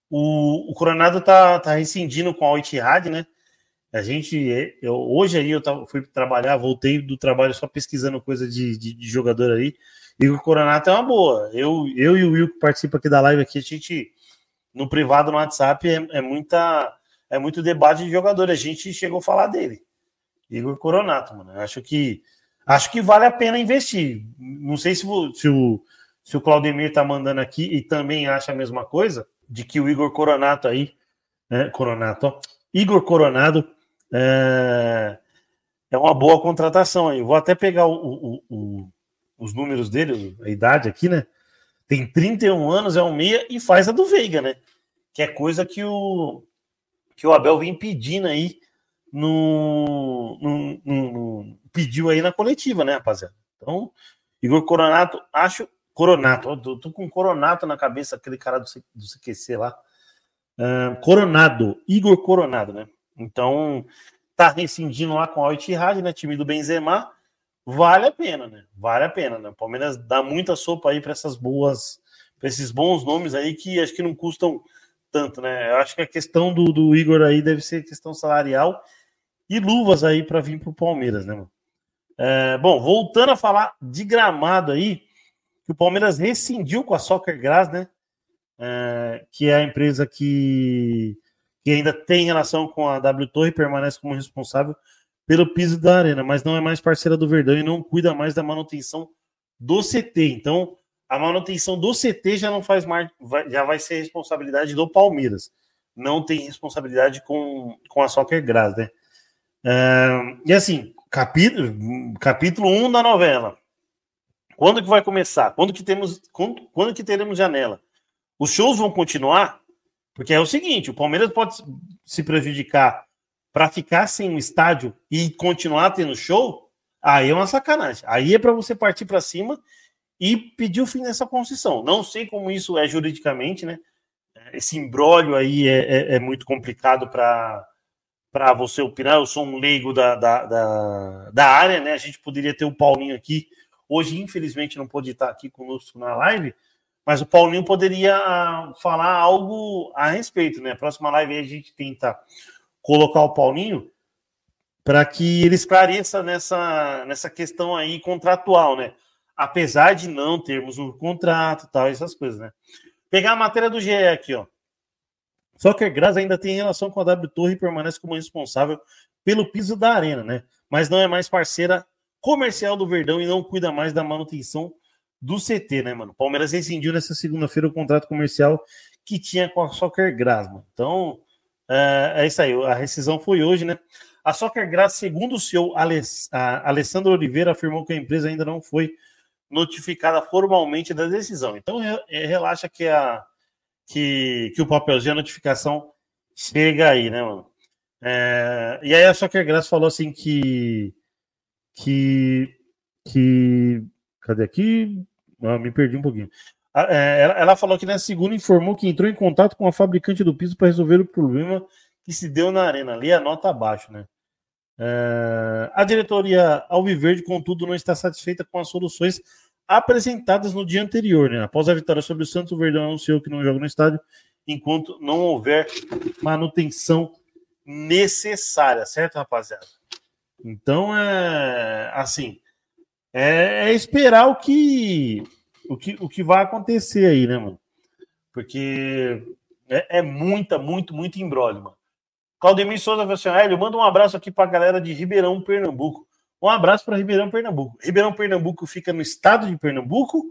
o, o Coronado tá, tá rescindindo com a Oitihad, né? A gente, eu, hoje aí eu fui trabalhar, voltei do trabalho só pesquisando coisa de, de, de jogador aí. O Coronado é uma boa. Eu, eu e o Will que participa aqui da live aqui, a gente no privado no WhatsApp é, é muita é muito debate de jogador. A gente chegou a falar dele. Igor Coronato, mano. Eu acho que acho que vale a pena investir. Não sei se, o, se o, se o Claudemir tá mandando aqui e também acha a mesma coisa de que o Igor Coronato aí, né, Coronato, ó, Igor Coronado é, é, uma boa contratação aí. Vou até pegar o, o, o, os números dele, a idade aqui, né? Tem 31 anos, é um meia e faz a do Veiga, né? Que é coisa que o que o Abel vem pedindo aí no, no, no, pediu aí na coletiva, né, rapaziada? Então, Igor Coronato, acho Coronato, tô, tô com Coronato na cabeça, aquele cara do, do CQC lá. Uh, Coronado, Igor Coronado, né? Então, tá rescindindo lá com a Altihad, né? Time do Benzema. Vale a pena, né? Vale a pena, né? O Palmeiras dá muita sopa aí para essas boas, para esses bons nomes aí que acho que não custam tanto, né? Eu acho que a questão do, do Igor aí deve ser questão salarial e luvas aí para vir para o Palmeiras, né, mano? É, bom, voltando a falar de gramado aí, que o Palmeiras rescindiu com a Soccer Grass, né? É, que é a empresa que, que ainda tem relação com a W Torre permanece como responsável pelo piso da arena, mas não é mais parceira do Verdão e não cuida mais da manutenção do CT. Então, a manutenção do CT já não faz mais, já vai ser responsabilidade do Palmeiras. Não tem responsabilidade com, com a Soccer Grass, né? É, e assim, capítulo, capítulo 1 da novela. Quando que vai começar? Quando que temos quando, quando que teremos janela? Os shows vão continuar? Porque é o seguinte, o Palmeiras pode se prejudicar para ficar sem um estádio e continuar tendo show, aí é uma sacanagem. Aí é para você partir para cima e pedir o fim dessa concessão. Não sei como isso é juridicamente, né? Esse embrólio aí é, é, é muito complicado para você opinar. Eu sou um leigo da, da, da, da, área, né? A gente poderia ter o Paulinho aqui. Hoje, infelizmente, não pôde estar aqui conosco na live, mas o Paulinho poderia falar algo a respeito, né? Próxima live a gente tenta colocar o Paulinho para que ele esclareça nessa, nessa questão aí contratual, né? Apesar de não termos um contrato tal, essas coisas, né? Pegar a matéria do GE aqui, ó. A Graça ainda tem relação com a W Torre e permanece como responsável pelo piso da arena, né? Mas não é mais parceira comercial do Verdão e não cuida mais da manutenção do CT, né, mano? Palmeiras rescindiu nessa segunda-feira o contrato comercial que tinha com a Soccer Grass, mano. Então, é, é, isso aí. A rescisão foi hoje, né? A Soccer Grass, segundo o Aless, Alessandro Oliveira, afirmou que a empresa ainda não foi notificada formalmente da decisão. Então, relaxa que a que, que o papelzinho, a notificação chega aí, né, mano? É, e aí a Soccer Grass falou assim que. Que. que cadê aqui? Ah, me perdi um pouquinho. É, ela, ela, falou que na segunda informou que entrou em contato com a fabricante do piso para resolver o problema que se deu na arena. Ali a nota abaixo, né? É, a diretoria Alviverde, contudo, não está satisfeita com as soluções apresentadas no dia anterior, né? Após a vitória sobre o Santos, o Verdão anunciou que não joga no estádio enquanto não houver manutenção necessária, certo, rapaziada? Então é assim, é, é, esperar o que, o que o que vai acontecer aí, né, mano? Porque é, é muita, muito, muito embrólio, mano. Claudemir Souza falou assim: Hélio, manda um abraço aqui pra galera de Ribeirão, Pernambuco. Um abraço para Ribeirão Pernambuco. Ribeirão Pernambuco fica no estado de Pernambuco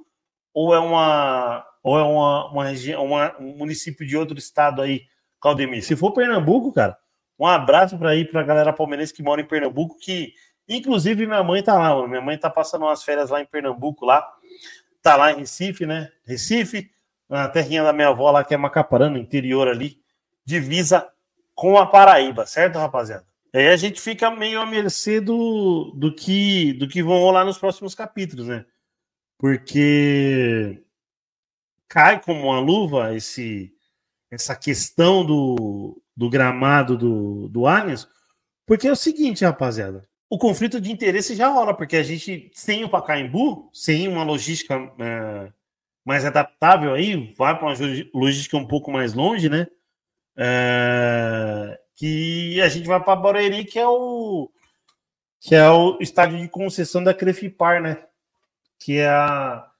ou é uma ou é uma, uma uma, um município de outro estado aí, Claudemir? Se for Pernambuco, cara, um abraço para ir para a galera palmeirense que mora em Pernambuco, que inclusive minha mãe tá lá, mano. minha mãe tá passando umas férias lá em Pernambuco lá, tá lá em Recife, né? Recife, na terrinha da minha avó lá que é Macaparana, interior ali, divisa com a Paraíba, certo, rapaziada? Aí a gente fica meio à mercê do, do, que, do que vão rolar nos próximos capítulos, né? Porque cai como uma luva esse, essa questão do, do gramado do, do Allianz, porque é o seguinte, rapaziada, o conflito de interesse já rola, porque a gente, sem o Pacaembu, sem uma logística é, mais adaptável aí, vai para uma logística um pouco mais longe, né? É, que a gente vai para Barueri, que é o que é o estádio de concessão da Crefipar, né? Que é a,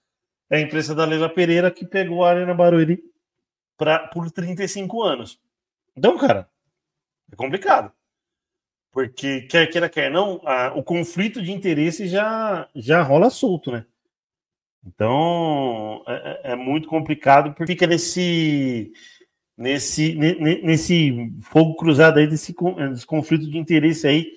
é a empresa da Leila Pereira que pegou a Arena Barueri pra, por 35 anos. Então, cara, é complicado. Porque, quer queira, quer não, a, o conflito de interesse já, já rola solto, né? Então, é, é, é muito complicado, porque fica nesse nesse, nesse fogo cruzado aí, desse, desse conflito de interesse aí,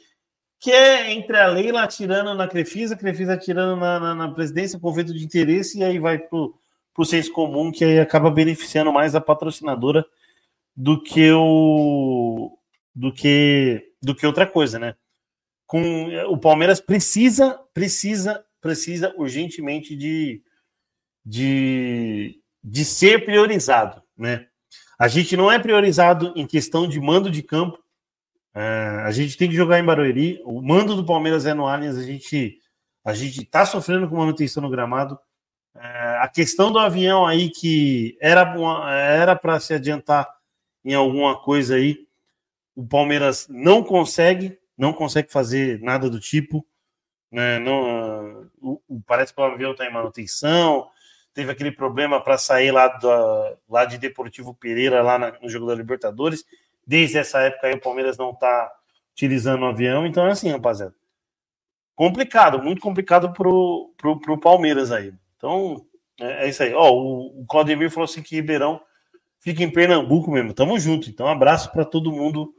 que é entre a Leila atirando na Crefisa, a Crefisa atirando na, na, na presidência, conflito de interesse, e aí vai pro, pro senso comum, que aí acaba beneficiando mais a patrocinadora do que o do que do que outra coisa, né? Com o Palmeiras precisa precisa precisa urgentemente de de, de ser priorizado, né? A gente não é priorizado em questão de mando de campo. É, a gente tem que jogar em Barueri. O mando do Palmeiras é no Allianz. A gente a gente está sofrendo com manutenção no gramado. É, a questão do avião aí que era era para se adiantar em alguma coisa aí, o Palmeiras não consegue, não consegue fazer nada do tipo. Né? Não, o, o, parece que o avião está em manutenção. Teve aquele problema para sair lá, lá de Deportivo Pereira, lá na, no jogo da Libertadores. Desde essa época aí, o Palmeiras não está utilizando o avião. Então é assim, rapaziada. Complicado, muito complicado pro, pro, pro Palmeiras aí. Então, é, é isso aí. Ó, o, o Claudemir falou assim que Ribeirão fica em Pernambuco mesmo. Tamo junto. Então, um abraço para todo mundo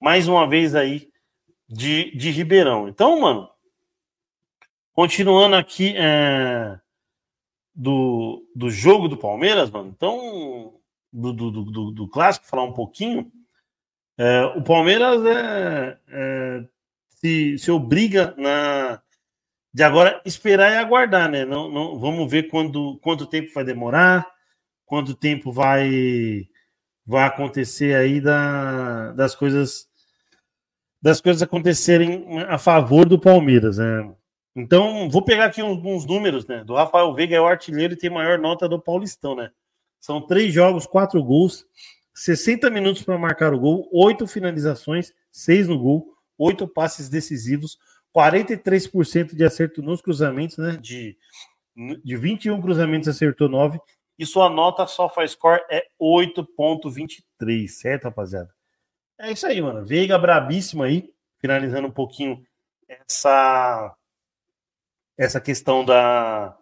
mais uma vez aí de, de Ribeirão. Então, mano, continuando aqui é, do, do jogo do Palmeiras, mano. Então, do, do, do, do clássico, falar um pouquinho. É, o Palmeiras é, é, se, se obriga na de agora esperar e aguardar, né? Não, não, vamos ver quando, quanto tempo vai demorar, quanto tempo vai vai acontecer aí da, das coisas das coisas acontecerem a favor do Palmeiras, né? Então, vou pegar aqui alguns números, né? Do Rafael Veiga é o artilheiro e tem maior nota do Paulistão, né? São três jogos, quatro gols, 60 minutos para marcar o gol, oito finalizações, seis no gol, oito passes decisivos, 43% de acerto nos cruzamentos, né? De, de 21 cruzamentos acertou 9. E sua nota só faz score é 8.23, certo, rapaziada? É isso aí, mano. Veiga brabíssimo aí, finalizando um pouquinho essa essa questão da,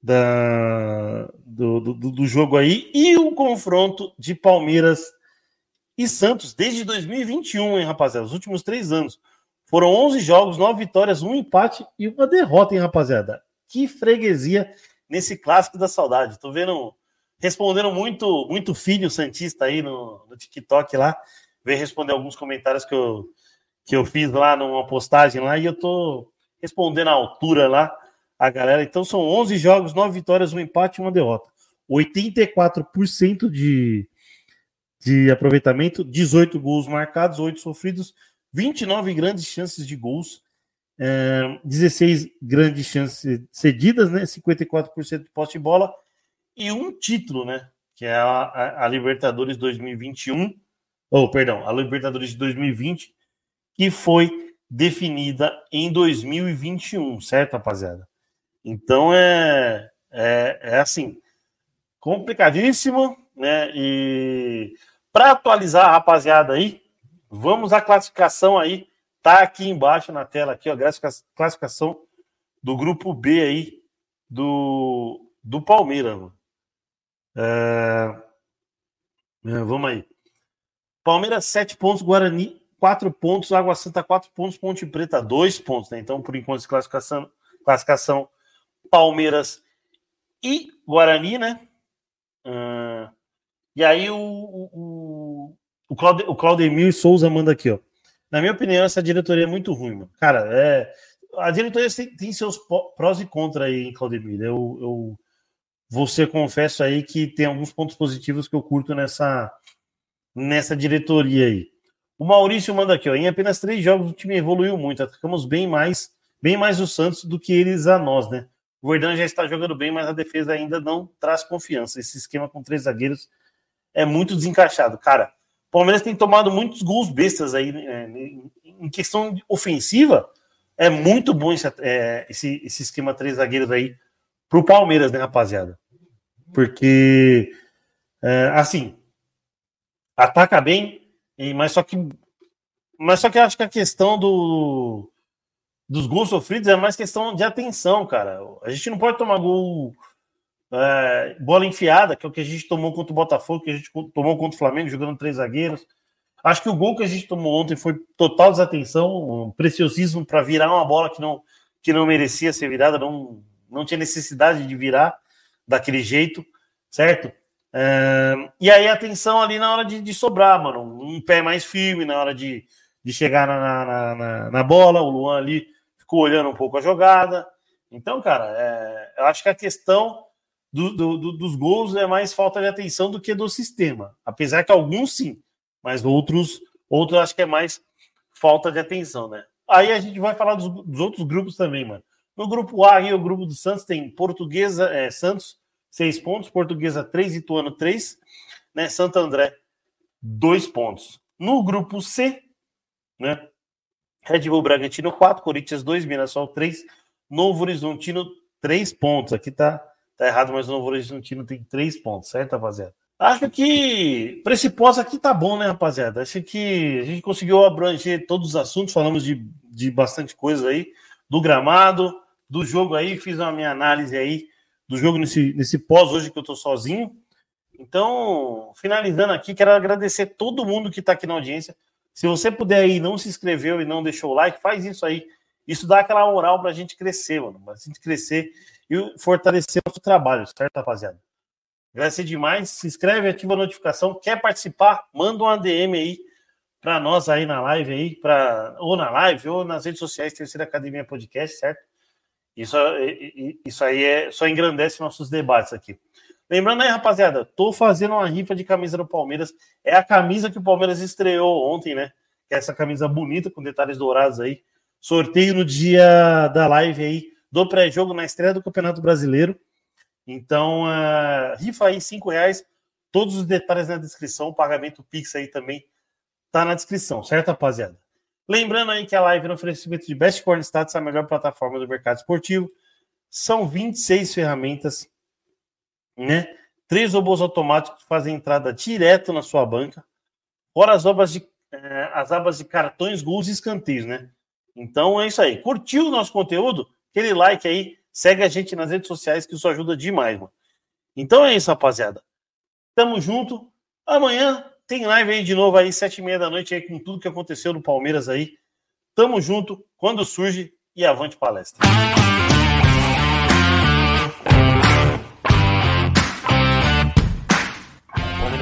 da do, do, do jogo aí e o confronto de Palmeiras e Santos desde 2021, hein, rapaziada? Os últimos três anos. Foram 11 jogos, 9 vitórias, um empate e uma derrota, hein, rapaziada? Que freguesia nesse clássico da saudade. Tô vendo, respondendo muito, muito filho Santista aí no, no TikTok lá. Veio responder alguns comentários que eu, que eu fiz lá numa postagem lá e eu tô respondendo à altura lá a galera. Então são 11 jogos, 9 vitórias, um empate e uma derrota. 84% de, de aproveitamento, 18 gols marcados, 8 sofridos, 29 grandes chances de gols, é, 16 grandes chances cedidas, né? 54% de posse de bola e um título, né? Que é a, a, a Libertadores 2021, ou oh, perdão, a Libertadores de 2020, que foi definida em 2021, certo, rapaziada? Então é, é, é assim, complicadíssimo, né? E para atualizar rapaziada aí, Vamos à classificação aí. Tá aqui embaixo na tela aqui, ó, classificação do grupo B aí do, do Palmeiras. É... É, vamos aí. Palmeiras, 7 pontos, Guarani, 4 pontos, Água Santa, 4 pontos, Ponte Preta, 2 pontos, né? Então, por enquanto, classificação, classificação Palmeiras e Guarani, né? Uh, e aí o, o, o, Claude, o Claudemir Souza manda aqui, ó. Na minha opinião, essa diretoria é muito ruim, mano. Cara, é, a diretoria tem, tem seus prós e contras aí, hein, Claudemir. Eu, eu você confesso aí que tem alguns pontos positivos que eu curto nessa, nessa diretoria aí. O Maurício manda aqui, ó. Em apenas três jogos o time evoluiu muito. Atacamos bem mais, bem mais o Santos do que eles a nós, né? O Verdão já está jogando bem, mas a defesa ainda não traz confiança. Esse esquema com três zagueiros é muito desencaixado. Cara, Palmeiras tem tomado muitos gols bestas aí né? em questão ofensiva. É muito bom esse, é, esse, esse esquema três zagueiros aí pro Palmeiras, né, rapaziada? Porque, é, assim, ataca bem, mas só que, mas só que eu acho que a questão do, dos gols sofridos é mais questão de atenção, cara. A gente não pode tomar gol é, bola enfiada, que é o que a gente tomou contra o Botafogo, que a gente tomou contra o Flamengo, jogando três zagueiros. Acho que o gol que a gente tomou ontem foi total desatenção, um preciosismo para virar uma bola que não, que não merecia ser virada, não, não tinha necessidade de virar daquele jeito, certo? É, e aí atenção ali na hora de, de, sobrar, mano. Um pé mais firme na hora de, de chegar na, na, na, na bola. O Luan ali ficou olhando um pouco a jogada. Então, cara, é, eu acho que a questão do, do, do, dos gols é mais falta de atenção do que do sistema. Apesar que alguns sim, mas outros, outros acho que é mais falta de atenção, né? Aí a gente vai falar dos, dos outros grupos também, mano. No grupo A, aí, o grupo do Santos tem Portuguesa, é, Santos, seis pontos, Portuguesa, três, Ituano, três, né? Santo André, dois pontos. No grupo C, né? Red Bull Bragantino, quatro, Corinthians, dois, Mirassol, três, Novo Horizontino, três pontos. Aqui tá, tá errado, mas o Novo Horizontino tem três pontos, certo, rapaziada? Acho que para esse pós aqui tá bom, né, rapaziada? Acho que a gente conseguiu abranger todos os assuntos, falamos de, de bastante coisa aí, do gramado, do jogo aí, fiz uma minha análise aí do jogo nesse, nesse pós hoje que eu tô sozinho. Então, finalizando aqui, quero agradecer todo mundo que está aqui na audiência. Se você puder aí, não se inscreveu e não deixou o like, faz isso aí. Isso dá aquela moral para a gente crescer, mano. Para a gente crescer e fortalecer o nosso trabalho, certo, rapaziada? Agradecer demais. Se inscreve, ativa a notificação. Quer participar? Manda um ADM aí para nós aí na live aí, pra, ou na live, ou nas redes sociais, Terceira Academia Podcast, certo? Isso, isso aí é, só engrandece nossos debates aqui. Lembrando aí, rapaziada, tô fazendo uma rifa de camisa do Palmeiras. É a camisa que o Palmeiras estreou ontem, né? Que é essa camisa bonita com detalhes dourados aí. Sorteio no dia da live aí do pré-jogo na estreia do Campeonato Brasileiro. Então, uh, rifa aí cinco reais. Todos os detalhes na descrição. O pagamento Pix aí também tá na descrição, certo, rapaziada? Lembrando aí que a live no oferecimento de Best Corn Stats, a melhor plataforma do mercado esportivo. São 26 ferramentas, né? Três robôs automáticos que fazem entrada direto na sua banca. Fora as abas de, eh, as abas de cartões, gols e escanteios, né? Então é isso aí. Curtiu o nosso conteúdo? Aquele like aí, segue a gente nas redes sociais que isso ajuda demais, mano. Então é isso, rapaziada. Tamo junto. Amanhã tem live aí de novo aí, sete e meia da noite aí, com tudo que aconteceu no Palmeiras aí. Tamo junto, quando surge e avante palestra.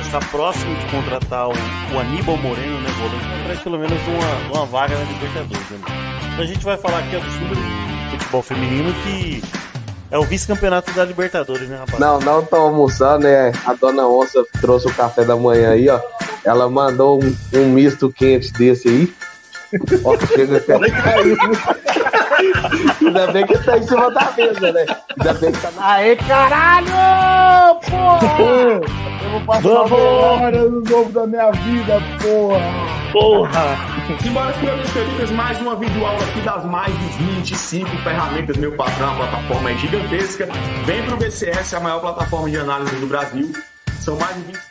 Está próximo de contratar o, o Aníbal Moreno, né, volante, para pelo menos uma, uma vaga na Libertadores. Né? Então a gente vai falar aqui sobre futebol feminino que é o vice-campeonato da Libertadores, né, rapaz? Não, não tô almoçando, né? A dona Onça trouxe o café da manhã aí, ó. Ela mandou um, um misto quente desse aí. Ó, chega até caiu. Ainda bem que tá em cima da mesa, né? Ainda bem que tá. Aê, caralho! Porra! Vou passar hora no novo da minha vida, porra! Porra! Simbora, meus queridos, mais uma videoaula aqui das mais de 25 ferramentas, meu patrão, a plataforma é gigantesca. Vem pro BCS, a maior plataforma de análise do Brasil. São mais de 25